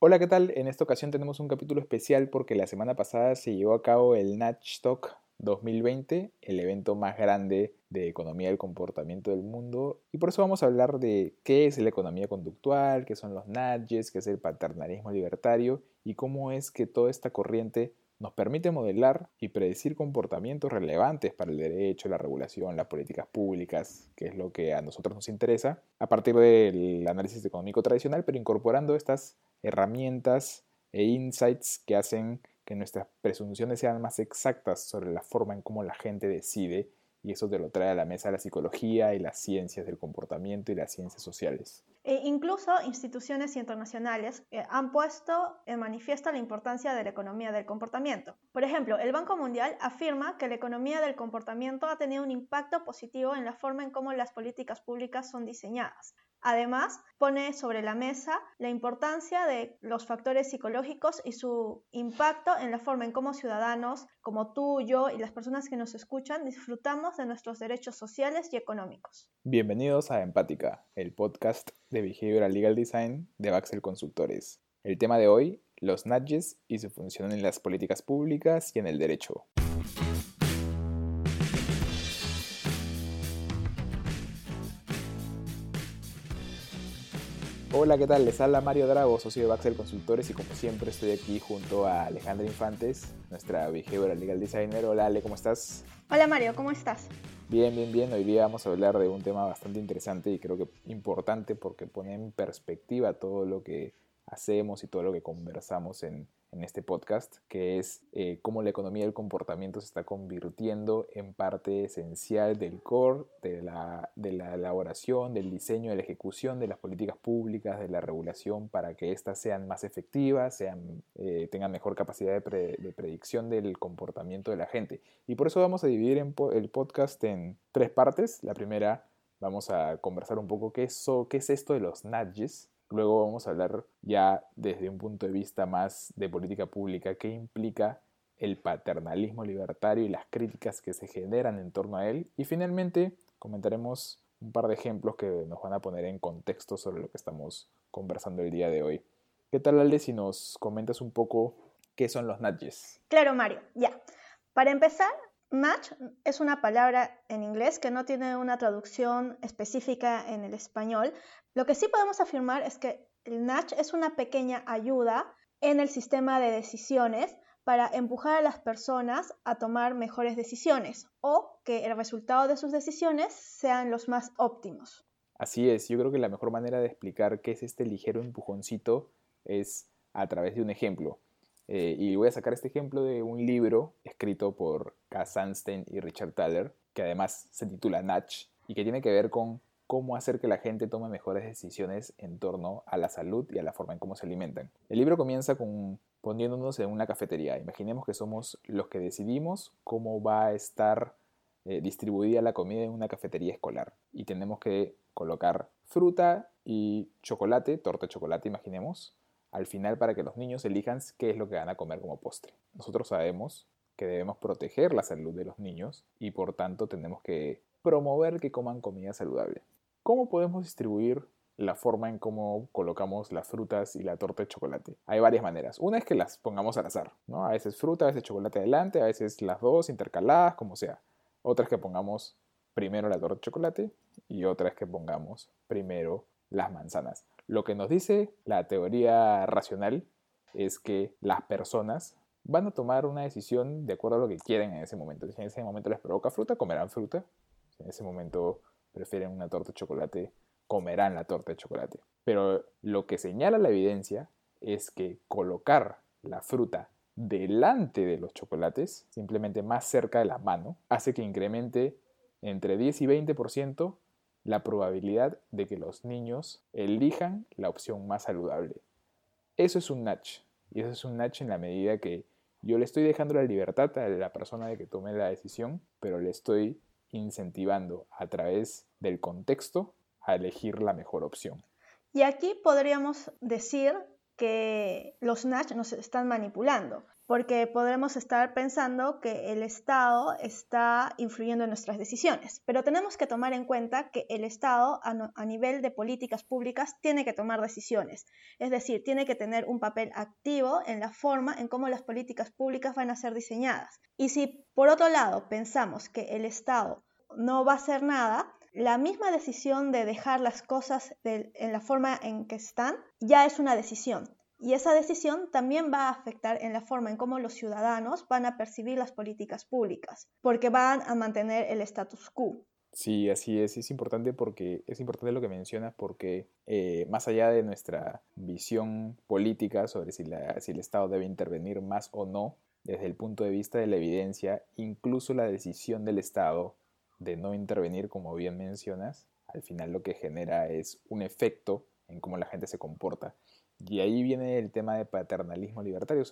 Hola, ¿qué tal? En esta ocasión tenemos un capítulo especial porque la semana pasada se llevó a cabo el Natch Talk 2020, el evento más grande de economía del comportamiento del mundo. Y por eso vamos a hablar de qué es la economía conductual, qué son los nudges, qué es el paternalismo libertario y cómo es que toda esta corriente nos permite modelar y predecir comportamientos relevantes para el derecho, la regulación, las políticas públicas, que es lo que a nosotros nos interesa, a partir del análisis económico tradicional, pero incorporando estas herramientas e insights que hacen que nuestras presunciones sean más exactas sobre la forma en cómo la gente decide y eso te lo trae a la mesa la psicología y las ciencias del comportamiento y las ciencias sociales. E incluso instituciones internacionales eh, han puesto en manifiesto la importancia de la economía del comportamiento. Por ejemplo, el Banco Mundial afirma que la economía del comportamiento ha tenido un impacto positivo en la forma en cómo las políticas públicas son diseñadas. Además, pone sobre la mesa la importancia de los factores psicológicos y su impacto en la forma en cómo ciudadanos como tú, yo y las personas que nos escuchan disfrutamos de nuestros derechos sociales y económicos. Bienvenidos a Empática, el podcast de Behavioral Legal Design de Baxel Consultores. El tema de hoy, los nudges y su función en las políticas públicas y en el derecho. Hola, ¿qué tal? Les habla Mario Drago, socio de Baxel Consultores y como siempre estoy aquí junto a Alejandra Infantes, nuestra behavioral legal designer. Hola Ale, ¿cómo estás? Hola Mario, ¿cómo estás? Bien, bien, bien. Hoy día vamos a hablar de un tema bastante interesante y creo que importante porque pone en perspectiva todo lo que hacemos y todo lo que conversamos en, en este podcast, que es eh, cómo la economía del comportamiento se está convirtiendo en parte esencial del core, de la, de la elaboración, del diseño, de la ejecución de las políticas públicas, de la regulación para que éstas sean más efectivas, sean, eh, tengan mejor capacidad de, predicción del comportamiento de la gente. Y por eso vamos a dividir el podcast en tres partes. La primera, vamos a conversar un poco qué es, qué es esto de los nudges, Luego vamos a hablar ya desde un punto de vista más de política pública, qué implica el paternalismo libertario y las críticas que se generan en torno a él. Y finalmente comentaremos un par de ejemplos que nos van a poner en contexto sobre lo que estamos conversando el día de hoy. ¿Qué tal, Alde, si nos comentas un poco qué son los nudges? Claro, Mario, ya. Para empezar, Match es una palabra en inglés que no tiene una traducción específica en el español. Lo que sí podemos afirmar es que el nudge es una pequeña ayuda en el sistema de decisiones para empujar a las personas a tomar mejores decisiones o que el resultado de sus decisiones sean los más óptimos. Así es, yo creo que la mejor manera de explicar qué es este ligero empujoncito es a través de un ejemplo. Eh, y voy a sacar este ejemplo de un libro escrito por K. Sandstein y Richard Thaler, que además se titula Natch y que tiene que ver con cómo hacer que la gente tome mejores decisiones en torno a la salud y a la forma en cómo se alimentan. El libro comienza con poniéndonos en una cafetería. Imaginemos que somos los que decidimos cómo va a estar eh, distribuida la comida en una cafetería escolar. Y tenemos que colocar fruta y chocolate, torta de chocolate, imaginemos, al final para que los niños elijan qué es lo que van a comer como postre. Nosotros sabemos que debemos proteger la salud de los niños y por tanto tenemos que promover que coman comida saludable. ¿Cómo podemos distribuir la forma en cómo colocamos las frutas y la torta de chocolate. Hay varias maneras. Una es que las pongamos al azar, ¿no? A veces fruta, a veces chocolate adelante, a veces las dos intercaladas, como sea. Otra es que pongamos primero la torta de chocolate y otra es que pongamos primero las manzanas. Lo que nos dice la teoría racional es que las personas van a tomar una decisión de acuerdo a lo que quieren en ese momento. Si en ese momento les provoca fruta, comerán fruta. Si en ese momento prefieren una torta de chocolate, comerán la torta de chocolate. Pero lo que señala la evidencia es que colocar la fruta delante de los chocolates, simplemente más cerca de la mano, hace que incremente entre 10 y 20% la probabilidad de que los niños elijan la opción más saludable. Eso es un nudge. Y eso es un nudge en la medida que yo le estoy dejando la libertad a la persona de que tome la decisión, pero le estoy incentivando a través del contexto a elegir la mejor opción. Y aquí podríamos decir que los Nash nos están manipulando porque podremos estar pensando que el Estado está influyendo en nuestras decisiones. Pero tenemos que tomar en cuenta que el Estado a, nivel de políticas públicas tiene que tomar decisiones, es decir, tiene que tener un papel activo en la forma en cómo las políticas públicas van a ser diseñadas. Y si por otro lado pensamos que el Estado no va a hacer nada, la misma decisión de dejar las cosas en la forma en que están ya es una decisión. Y esa decisión también va a afectar en la forma en cómo los ciudadanos van a percibir las políticas públicas, porque van a mantener el status quo. Sí, así es. Es importante porque es importante lo que mencionas porque eh, más allá de nuestra visión política sobre si, si el Estado debe intervenir más o no, desde el punto de vista de la evidencia, incluso la decisión del Estado de no intervenir, como bien mencionas, al final lo que genera es un efecto en cómo la gente se comporta. Y ahí viene el tema de paternalismo libertario.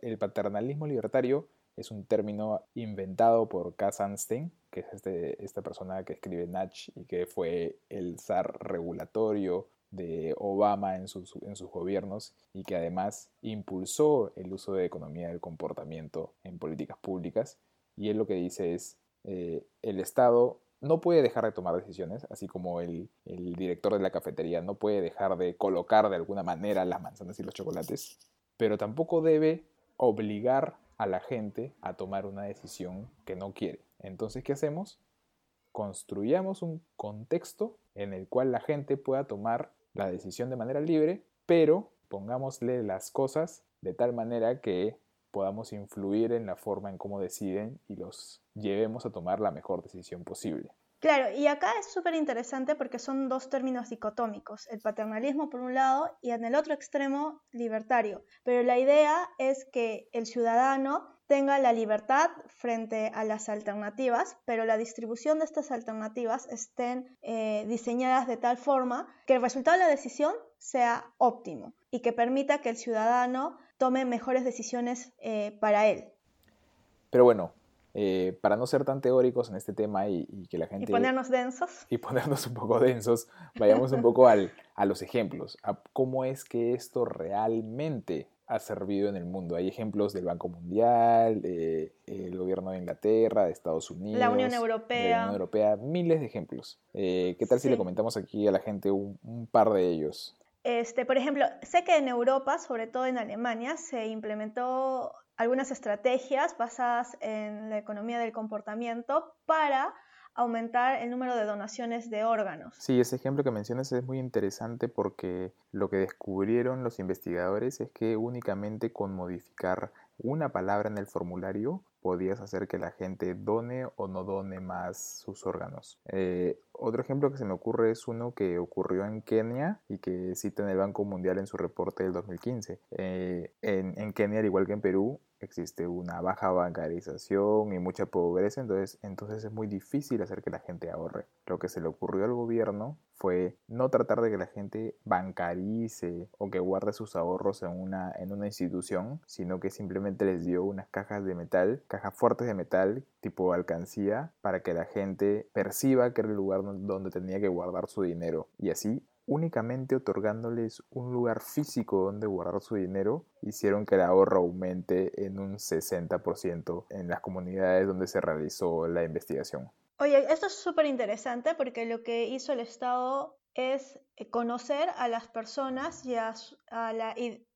el paternalismo libertario es un término inventado por Cass Sunstein, que es este, esta persona que escribe Natch y que fue el zar regulatorio de Obama en sus, en sus gobiernos y que además impulsó el uso de economía del comportamiento en políticas públicas. Y él lo que dice es, eh, el Estado no puede dejar de tomar decisiones, así como el, director de la cafetería no puede dejar de colocar de alguna manera las manzanas y los chocolates, pero tampoco debe obligar a la gente a tomar una decisión que no quiere. Entonces, ¿qué hacemos? Construyamos un contexto en el cual la gente pueda tomar la decisión de manera libre, pero pongámosle las cosas de tal manera que podamos influir en la forma en cómo deciden y los llevemos a tomar la mejor decisión posible. Claro, y acá es súper interesante porque son dos términos dicotómicos, el paternalismo por un lado y en el otro extremo libertario. Pero la idea es que el ciudadano tenga la libertad frente a las alternativas, pero la distribución de estas alternativas estén eh, diseñadas de tal forma que el resultado de la decisión sea óptimo y que permita que el ciudadano tome mejores decisiones eh, para él. Pero bueno, eh, para no ser tan teóricos en este tema y, que la gente... Y ponernos densos. Y ponernos un poco densos, vayamos un poco al, a los ejemplos, a cómo es que esto realmente ha servido en el mundo. Hay ejemplos del Banco Mundial, del gobierno de Inglaterra, de Estados Unidos, la Unión Europea. la Unión Europea, miles de ejemplos. Eh, ¿Qué tal si le comentamos aquí a la gente un, un par de ellos? Este, por ejemplo, sé que en Europa, sobre todo en Alemania, se implementó algunas estrategias basadas en la economía del comportamiento para aumentar el número de donaciones de órganos. Sí, ese ejemplo que mencionas es muy interesante porque lo que descubrieron los investigadores es que únicamente con modificar una palabra en el formulario podías hacer que la gente done o no done más sus órganos. Eh, otro ejemplo que se me ocurre es uno que ocurrió en Kenia y que cita en el Banco Mundial en su reporte del 2015. Eh, en, en Kenia, al igual que en Perú, existe una baja bancarización y mucha pobreza, entonces, entonces es muy difícil hacer que la gente ahorre. Lo que se le ocurrió al gobierno fue no tratar de que la gente bancarice o que guarde sus ahorros en una, en una institución, sino que simplemente les dio unas cajas de metal, cajas fuertes de metal tipo alcancía, para que la gente perciba que era el lugar donde tenía que guardar su dinero y así únicamente otorgándoles un lugar físico donde guardar su dinero, hicieron que el ahorro aumente en un 60% en las comunidades donde se realizó la investigación. Oye, esto es súper interesante porque lo que hizo el Estado es eh, conocer a las personas y a, la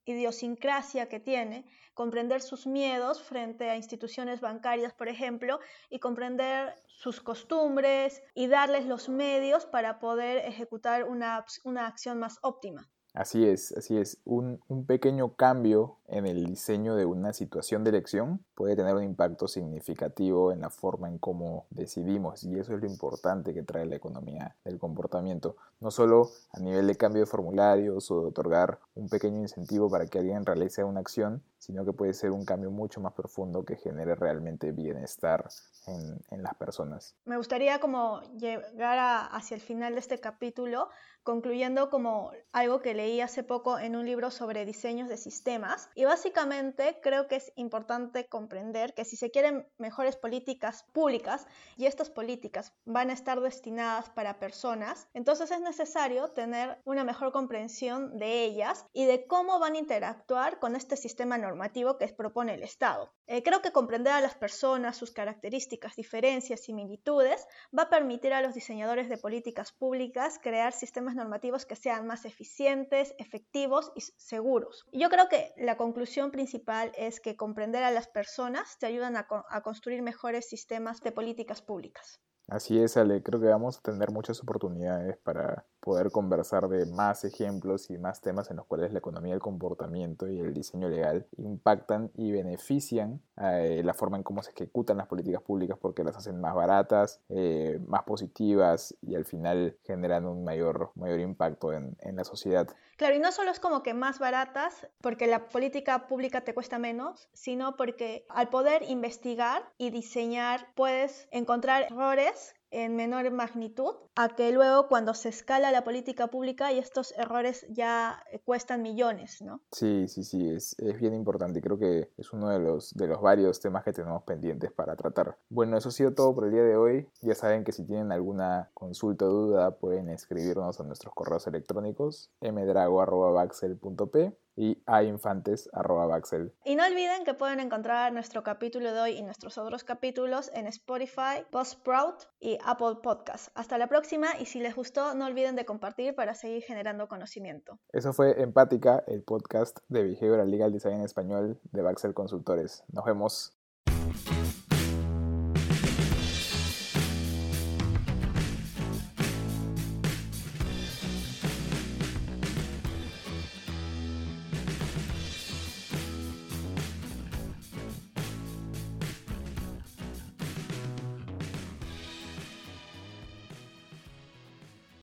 idiosincrasia que tiene, comprender sus miedos frente a instituciones bancarias, por ejemplo, y comprender sus costumbres y darles los medios para poder ejecutar una, una acción más óptima. Así es, así es. Un, pequeño cambio en el diseño de una situación de elección puede tener un impacto significativo en la forma en cómo decidimos y eso es lo importante que trae la economía del comportamiento. No solo a nivel de cambio de formularios o de otorgar un pequeño incentivo para que alguien realice una acción, sino que puede ser un cambio mucho más profundo que genere realmente bienestar en, las personas. Me gustaría como llegar hacia el final de este capítulo concluyendo como algo que leí hace poco en un libro sobre diseños de sistemas Y básicamente creo que es importante comprender que si se quieren mejores políticas públicas y estas políticas van a estar destinadas para personas, entonces es necesario tener una mejor comprensión de ellas y de cómo van a interactuar con este sistema normativo que propone el Estado. Eh, creo que comprender a las personas, sus características, diferencias, similitudes, va a permitir a los diseñadores de políticas públicas crear sistemas normativos que sean más eficientes, efectivos y seguros. Yo creo que principal es que comprender a las personas te ayudan a, a construir mejores sistemas de políticas públicas. Así es, Ale, creo que vamos a tener muchas oportunidades para poder conversar de más ejemplos y más temas en los cuales la economía del comportamiento y el diseño legal impactan y benefician eh, la forma en cómo se ejecutan las políticas públicas porque las hacen más baratas, eh, más positivas y al final generan un mayor, mayor impacto en, en la sociedad. Claro, y no solo es como que más baratas porque la política pública te cuesta menos, sino porque al poder investigar y diseñar puedes encontrar errores en menor magnitud a que luego cuando se escala la política pública y estos errores ya eh, cuestan millones, ¿no? Sí, sí, sí, es, es bien importante. Creo que es uno de los, de los varios temas que tenemos pendientes para tratar. Bueno, eso ha sido todo por el día de hoy. Ya saben que si tienen alguna consulta o duda pueden escribirnos a nuestros correos electrónicos mdrago.baxel.p y a. Y no olviden que pueden encontrar nuestro capítulo de hoy y nuestros otros capítulos en Spotify, Buzzsprout y Apple Podcast. Hasta la próxima y si les gustó no olviden de compartir para seguir generando conocimiento. Eso fue Empática, el podcast de Behavioral Legal Design en español de Baxel Consultores. Nos vemos.